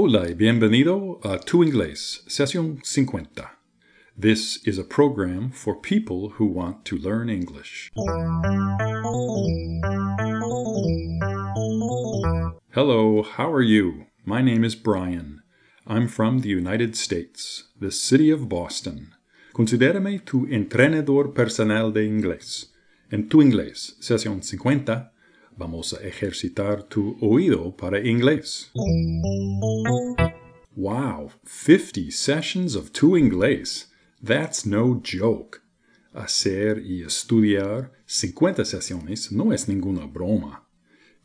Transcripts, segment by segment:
Hola y bienvenido a Tu Inglés, sesión 50. This is a program for people who want to learn English. Hello, how are you? My name is Brian. I'm from the United States, the city of Boston. Considérame tu entrenador personal de inglés. En Tu Inglés, sesión 50, Vamos a ejercitar tu oído para inglés. Wow, 50 sessions of Tu Inglés. That's no joke. Hacer y estudiar 50 sesiones no es ninguna broma.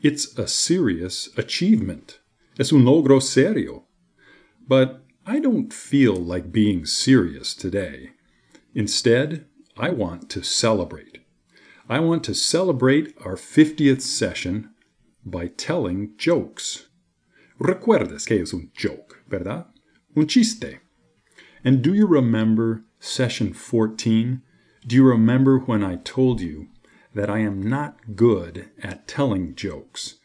It's a serious achievement. Es un logro serio. But I don't feel like being serious today. Instead, I want to celebrate. I want to celebrate our 50th session by telling jokes. Recuerdas que es un joke, ¿verdad? Un chiste. And do you remember session 14? Do you remember when I told you that I am not good at telling jokes?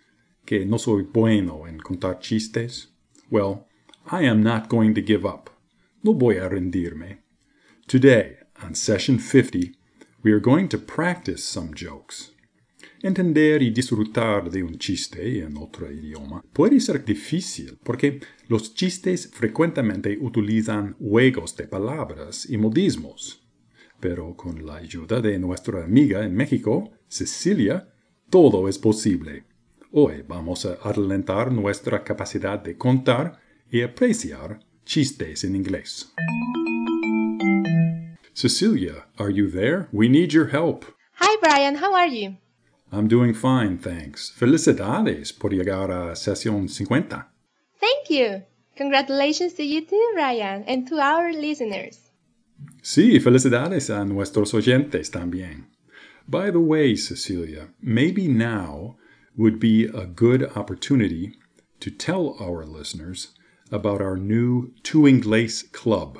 Que no soy bueno en contar chistes? Well, I am not going to give up. No voy a rendirme. Today, on session 50, we are going to practice some jokes. Entender y disfrutar de un chiste en otro idioma puede ser difícil porque los chistes frecuentemente utilizan juegos de palabras y modismos. Pero con la ayuda de nuestra amiga en México, Cecilia, todo es posible. Hoy vamos a adelantar nuestra capacidad de contar y apreciar chistes en inglés. Cecilia, are you there? We need your help. Hi, Brian. How are you? I'm doing fine, thanks. Felicidades por llegar a sesión 50. Thank you. Congratulations to you too, Brian, and to our listeners. Sí, felicidades a nuestros oyentes también. By the way, Cecilia, maybe now would be a good opportunity to tell our listeners about our new Tu Inglés Club.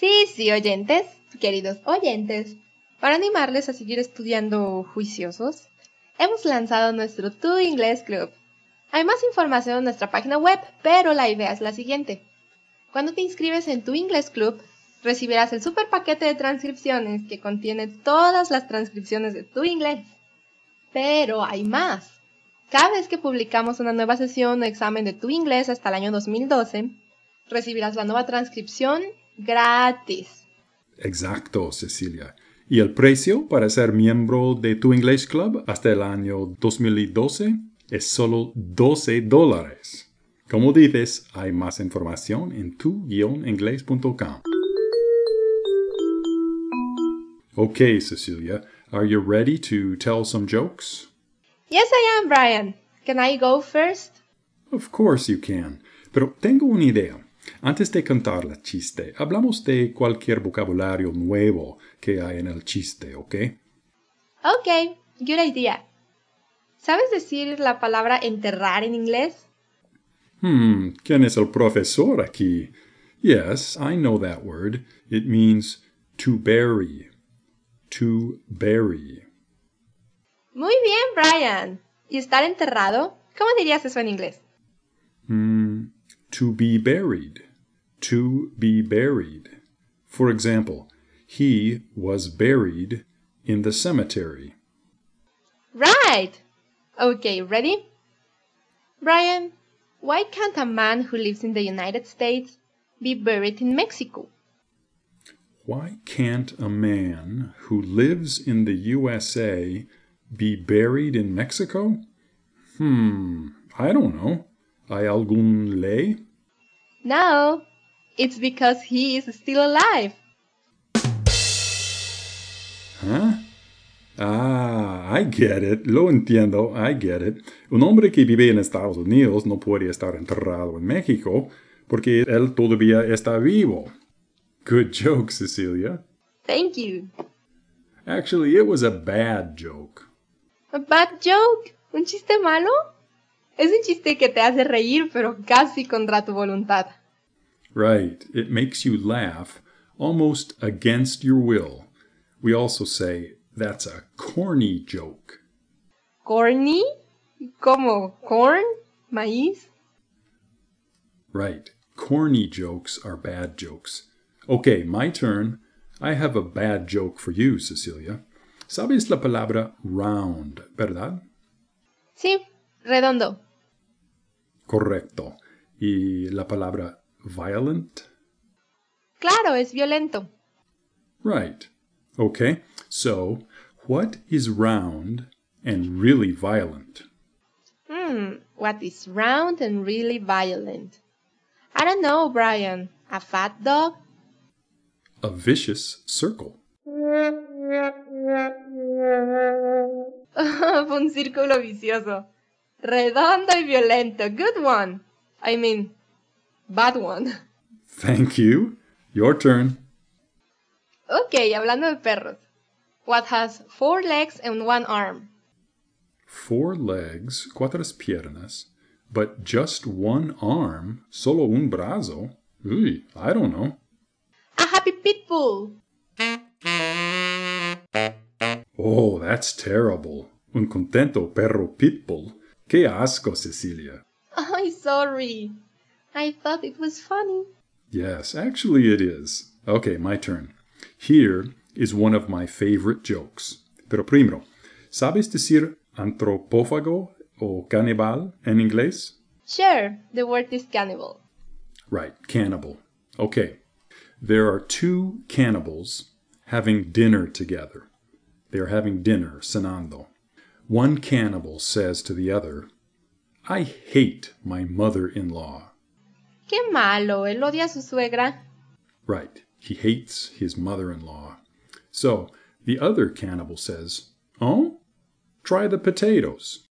Sí, sí, oyentes, queridos oyentes. Para animarles a seguir estudiando juiciosos, hemos lanzado nuestro Tu Inglés Club. Hay más información en nuestra página web, pero la idea es la siguiente. Cuando te inscribes en Tu Inglés Club, recibirás el super paquete de transcripciones que contiene todas las transcripciones de tu inglés. Pero hay más. Cada vez que publicamos una nueva sesión o examen de tu inglés hasta el año 2012, recibirás la nueva transcripción gratis. Exacto, Cecilia. ¿Y el precio para ser miembro de tu English Club hasta el año 2012 es solo 12 dólares? Como dices, hay más información en tu-inglés.com. Okay, Cecilia, are you ready to tell some jokes? Yes, I am, Brian. Can I go first? Of course you can. Pero tengo una idea. Antes de contar la chiste, hablamos de cualquier vocabulario nuevo que hay en el chiste, ¿ok? Ok, good idea. ¿Sabes decir la palabra enterrar en inglés? Hmm, ¿quién es el profesor aquí? Yes, I know that word. It means to bury. To bury. Muy bien, Brian. ¿Y estar enterrado? ¿Cómo dirías eso en inglés? Hmm, to be buried. To be buried. For example, he was buried in the cemetery. Right. Okay, ready? Brian, why can't a man who lives in the United States be buried in Mexico? Why can't a man who lives in the USA be buried in Mexico? Hmm, I don't know. ¿Hay algún ley? No, it's because he is still alive. Huh? Ah, I get it. Lo entiendo. I get it. Un hombre que vive en Estados Unidos no puede estar enterrado en México porque él todavía está vivo. Good joke, Cecilia. Thank you. Actually, it was a bad joke. A bad joke? ¿Un chiste malo? Es un chiste que te hace reír, pero casi contra tu voluntad. Right. It makes you laugh almost against your will. We also say that's a corny joke. ¿Corny? ¿Cómo? ¿Corn? ¿Maíz? Right. Corny jokes are bad jokes. Okay, my turn. I have a bad joke for you, Cecilia. ¿Sabes la palabra round, verdad? Sí, redondo. Correcto. ¿Y la palabra violent? Claro, es violento. Right. Okay, so what is round and really violent? Hmm, what is round and really violent? I don't know, Brian. A fat dog? A vicious circle. Fue un círculo vicioso. Redondo y violento. Good one. I mean, bad one. Thank you. Your turn. Ok, hablando de perros. What has four legs and one arm? Four legs, cuatro piernas, but just one arm, solo un brazo. Uy, I don't know. A happy pit bull. Oh, that's terrible. Un contento perro pitbull. Qué asco, Cecilia. I'm sorry. I thought it was funny. Yes, actually it is. Okay, my turn. Here is one of my favorite jokes. Pero primero, ¿sabes decir antropófago o canibal en inglés? Sure, the word is cannibal. Right, cannibal. Okay. There are two cannibals having dinner together. They are having dinner, cenando. One cannibal says to the other, I hate my mother in law. Qué malo, él odia a su suegra. Right, he hates his mother in law. So the other cannibal says, Oh, try the potatoes.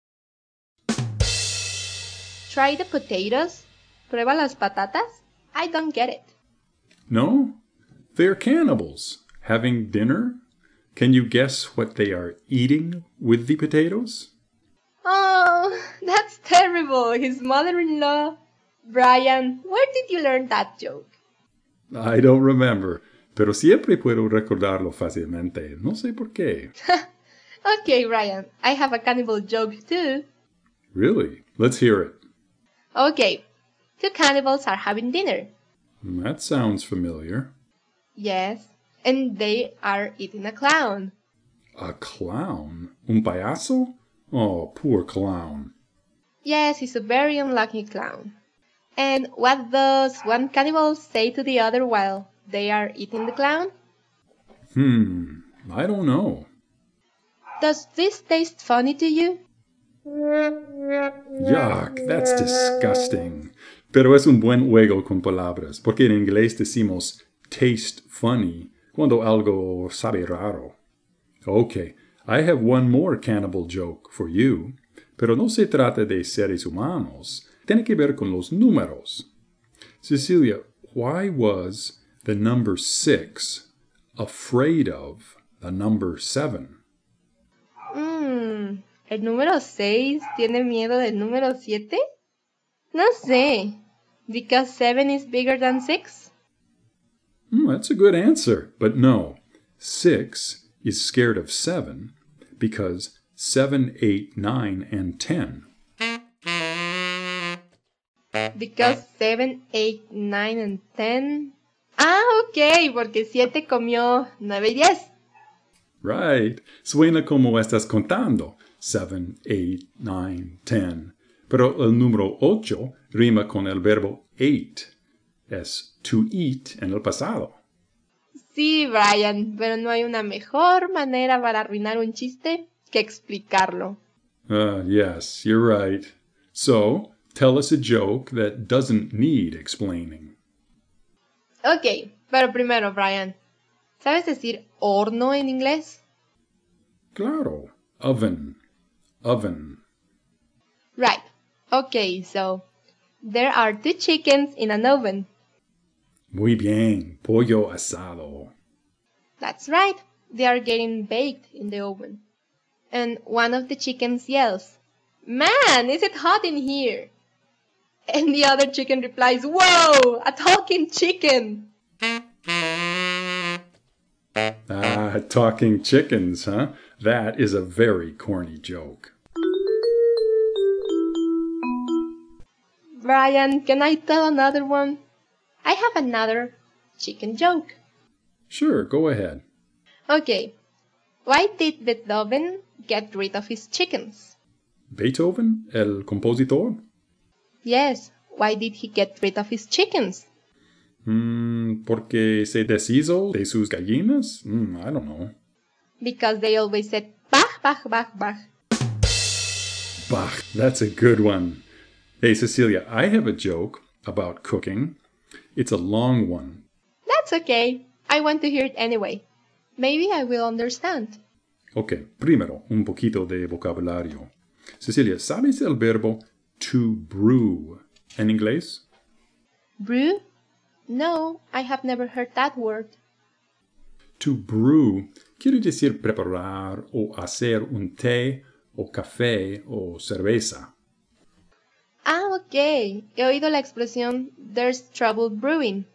Try the potatoes? Prueba las patatas? I don't get it. No, they're cannibals having dinner. Can you guess what they are eating with the potatoes? Oh, that's terrible. His mother in law. Brian, where did you learn that joke? I don't remember, pero siempre puedo recordarlo fácilmente. No sé por qué. Okay, Brian, I have a cannibal joke too. Really? Let's hear it. Okay, two cannibals are having dinner. That sounds familiar. Yes, and they are eating a clown. A clown? Un payaso? Oh, poor clown. Yes, he's a very unlucky clown. And what does one cannibal say to the other while they are eating the clown? Hmm, I don't know. Does this taste funny to you? Yuck, that's disgusting. Pero es un buen juego con palabras, porque en inglés decimos taste funny cuando algo sabe raro. Okay, I have one more cannibal joke for you, pero no se trata de seres humanos, tiene que ver con los números. Cecilia, why was the number six afraid of the number seven? Mmm, ¿el número 6 tiene miedo del número 7? No sé. Because 7 is bigger than 6? Hmm, that's a good answer, but no. Six is scared of seven because seven, eight, nine, and ten. Because seven, eight, nine, and 10. Ah, ok, porque 7 comió 9 y 10. Right. Suena como estás contando. Seven, eight, nine, ten. Pero el número ocho rima con el verbo ate. Es to eat en el pasado. Sí, Brian, pero no hay una mejor manera para arruinar un chiste que explicarlo. Uh, yes, you're right. So, tell us a joke that doesn't need explaining. Ok, pero primero, Brian, ¿sabes decir horno en inglés? Claro. Oven. Oven. Right. Okay, so there are two chickens in an oven. Muy bien. Pollo asado. That's right. They are getting baked in the oven. And one of the chickens yells, Man, is it hot in here? And the other chicken replies, Whoa, a talking chicken! Ah, talking chickens, huh? That is a very corny joke. Brian, can I tell another one? I have another chicken joke. Sure, go ahead. Okay. Why did Beethoven get rid of his chickens? Beethoven, el compositor? Yes, why did he get rid of his chickens? Mm, porque se deshizo de sus gallinas? Mm, I don't know. Because they always said bah, bah, bah, bah. Bah, that's a good one. Hey, Cecilia, I have a joke about cooking. It's a long one. That's okay. I want to hear it anyway. Maybe I will understand. Ok, primero, un poquito de vocabulario. Cecilia, ¿sabes el verbo to brew en inglés? Brew? No, I have never heard that word. To brew quiere decir preparar o hacer un té o café o cerveza. Ah, ok. He oído la expresión there's trouble brewing.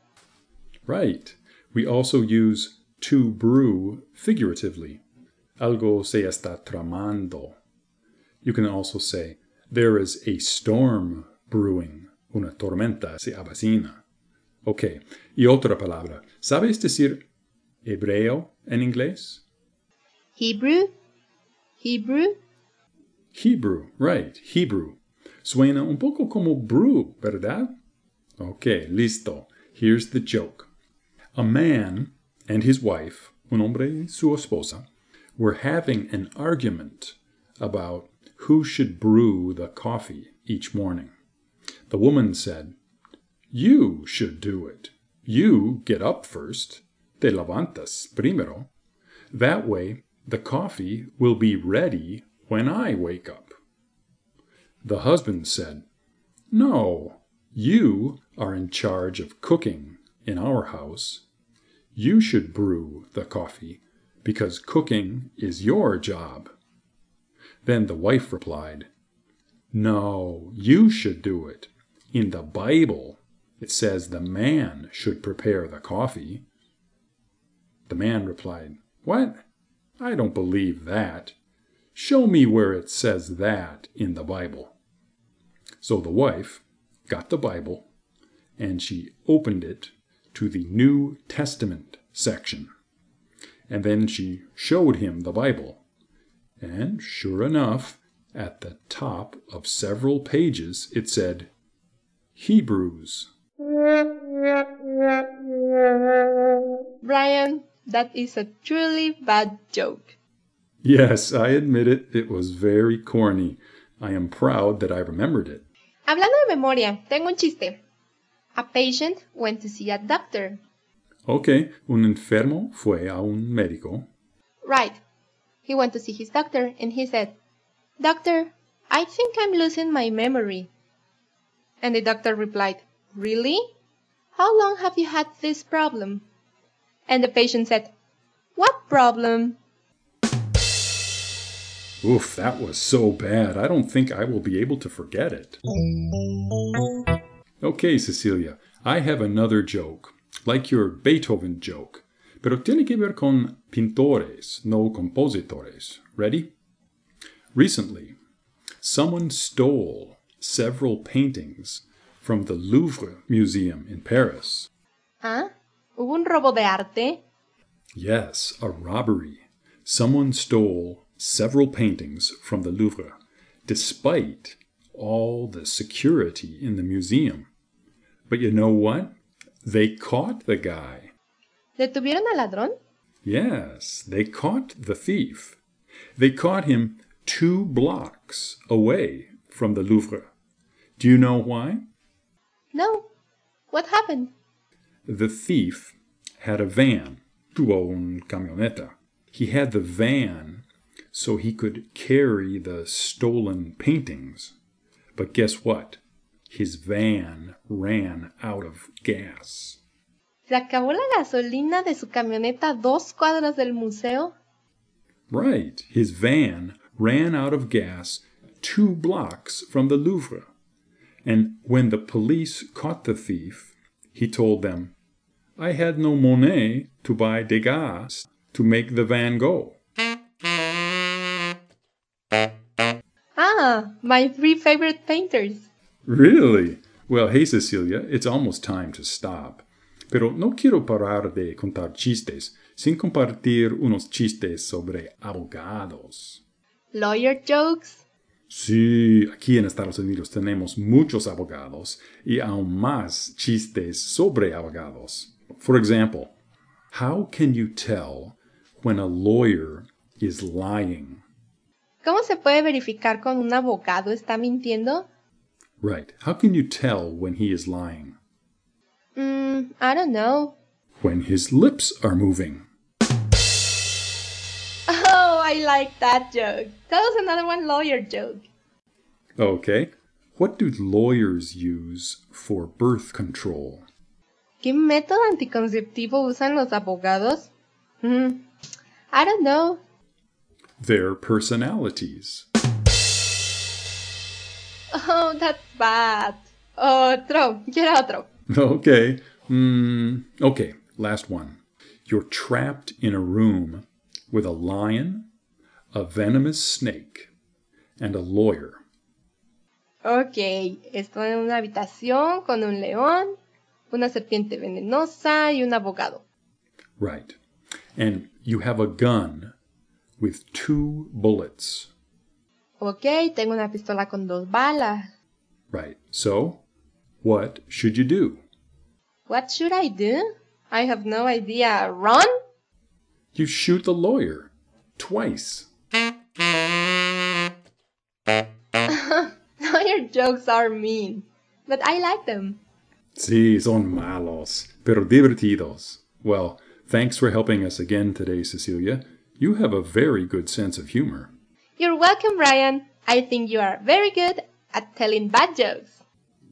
Right. We also use to brew figuratively. Algo se está tramando. You can also say there is a storm brewing. Una tormenta se avecina. Ok. Y otra palabra. ¿Sabes decir hebreo en inglés? Hebrew? Hebrew? Hebrew, right, Hebrew. Suena un poco como brew, ¿verdad? Ok, listo. Here's the joke. A man and his wife, un hombre y su esposa, were having an argument about who should brew the coffee each morning. The woman said, You should do it. You get up first. Te levantas primero. That way, the coffee will be ready when I wake up. The husband said, No, you are in charge of cooking in our house. You should brew the coffee because cooking is your job. Then the wife replied, No, you should do it. In the Bible, it says the man should prepare the coffee. The man replied, What? I don't believe that. Show me where it says that in the Bible. So the wife got the Bible and she opened it to the New Testament section. And then she showed him the Bible. And sure enough, at the top of several pages it said, Hebrews. Brian, that is a truly bad joke. Yes, I admit it, it was very corny. I am proud that I remembered it. Hablando de memoria, tengo un chiste. A patient went to see a doctor. Ok, un enfermo fue a un médico. Right. He went to see his doctor and he said, Doctor, I think I'm losing my memory. And the doctor replied, Really? How long have you had this problem? And the patient said, What problem? Oof, that was so bad. I don't think I will be able to forget it. Okay, Cecilia, I have another joke, like your Beethoven joke, pero tiene que ver con pintores, no compositores. Ready? Recently, someone stole several paintings from the Louvre Museum in Paris. ¿Ah? ¿Hubo un robo de arte? Yes, a robbery. Someone stole several paintings from the Louvre, despite all the security in the museum. But you know what? They caught the guy. ¿Detuvieron al ladrón? Yes, they caught the thief. They caught him two blocks away from the Louvre. Do you know why? No. What happened? The thief had a van, tuvo un camioneta. He had the van so he could carry the stolen paintings. But guess what? His van ran out of gas. ¿Se acabó la gasolina de su camioneta dos cuadras del museo? Right, his van ran out of gas two blocks from the Louvre. And when the police caught the thief, he told them, I had no Monet to buy Degas to make the Van Gogh. My three favorite painters. Really? Well, hey Cecilia, it's almost time to stop. Pero no quiero parar de contar chistes sin compartir unos chistes sobre abogados. Lawyer jokes? Sí, aquí en Estados Unidos tenemos muchos abogados y aún más chistes sobre abogados. For example, how can you tell when a lawyer is lying? ¿Cómo se puede verificar cuando un abogado está mintiendo? Right. How can you tell when he is lying? Mm, I don't know. When his lips are moving. Oh, I like that joke. Tell us another one lawyer joke. Okay. What do lawyers use for birth control? ¿Qué método anticonceptivo usan los abogados? Mm, I don't know. Their personalities. Oh, that's bad. Otro. Quiero otro. Okay. Mm, okay. Last one. You're trapped in a room with a lion, a venomous snake, and a lawyer. Ok, estoy en una habitación con un león, una serpiente venenosa y un abogado. Right. And you have a gun with two bullets. Ok, tengo una pistola con dos balas. Right. So, what should you do? What should I do? I have no idea. Run? You shoot the lawyer twice. Your jokes are mean, but I like them. Sí, son malos, pero divertidos. Well, thanks for helping us again today, Cecilia. You have a very good sense of humor. You're welcome, Brian. I think you are very good at telling bad jokes.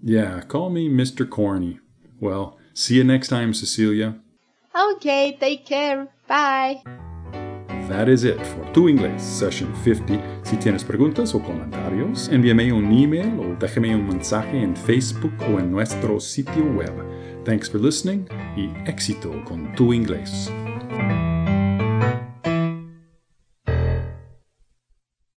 Yeah, call me Mr. Corny. Well, see you next time, Cecilia. Okay, take care. Bye. That is it for Tu Inglés Session 50. Si tienes preguntas o comentarios, envíame un email o déjame un mensaje en Facebook o en nuestro sitio web. Thanks for listening y éxito con Tu Inglés.